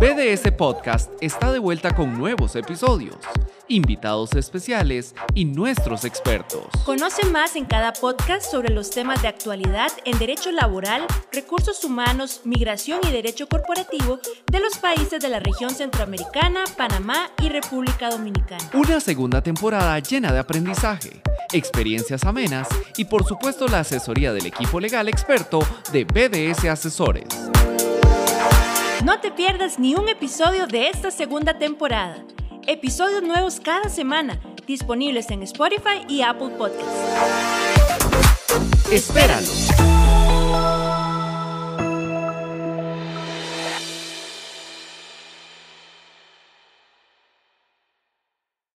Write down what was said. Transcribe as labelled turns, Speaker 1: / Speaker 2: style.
Speaker 1: BDS Podcast está de vuelta con nuevos episodios, invitados especiales y nuestros expertos.
Speaker 2: Conoce más en cada podcast sobre los temas de actualidad en derecho laboral, recursos humanos, migración y derecho corporativo de los países de la región centroamericana, Panamá y República Dominicana.
Speaker 1: Una segunda temporada llena de aprendizaje, experiencias amenas y por supuesto la asesoría del equipo legal experto de BDS Asesores.
Speaker 2: No te pierdas ni un episodio de esta segunda temporada. Episodios nuevos cada semana, disponibles en Spotify y Apple Podcasts.
Speaker 1: Espéralo.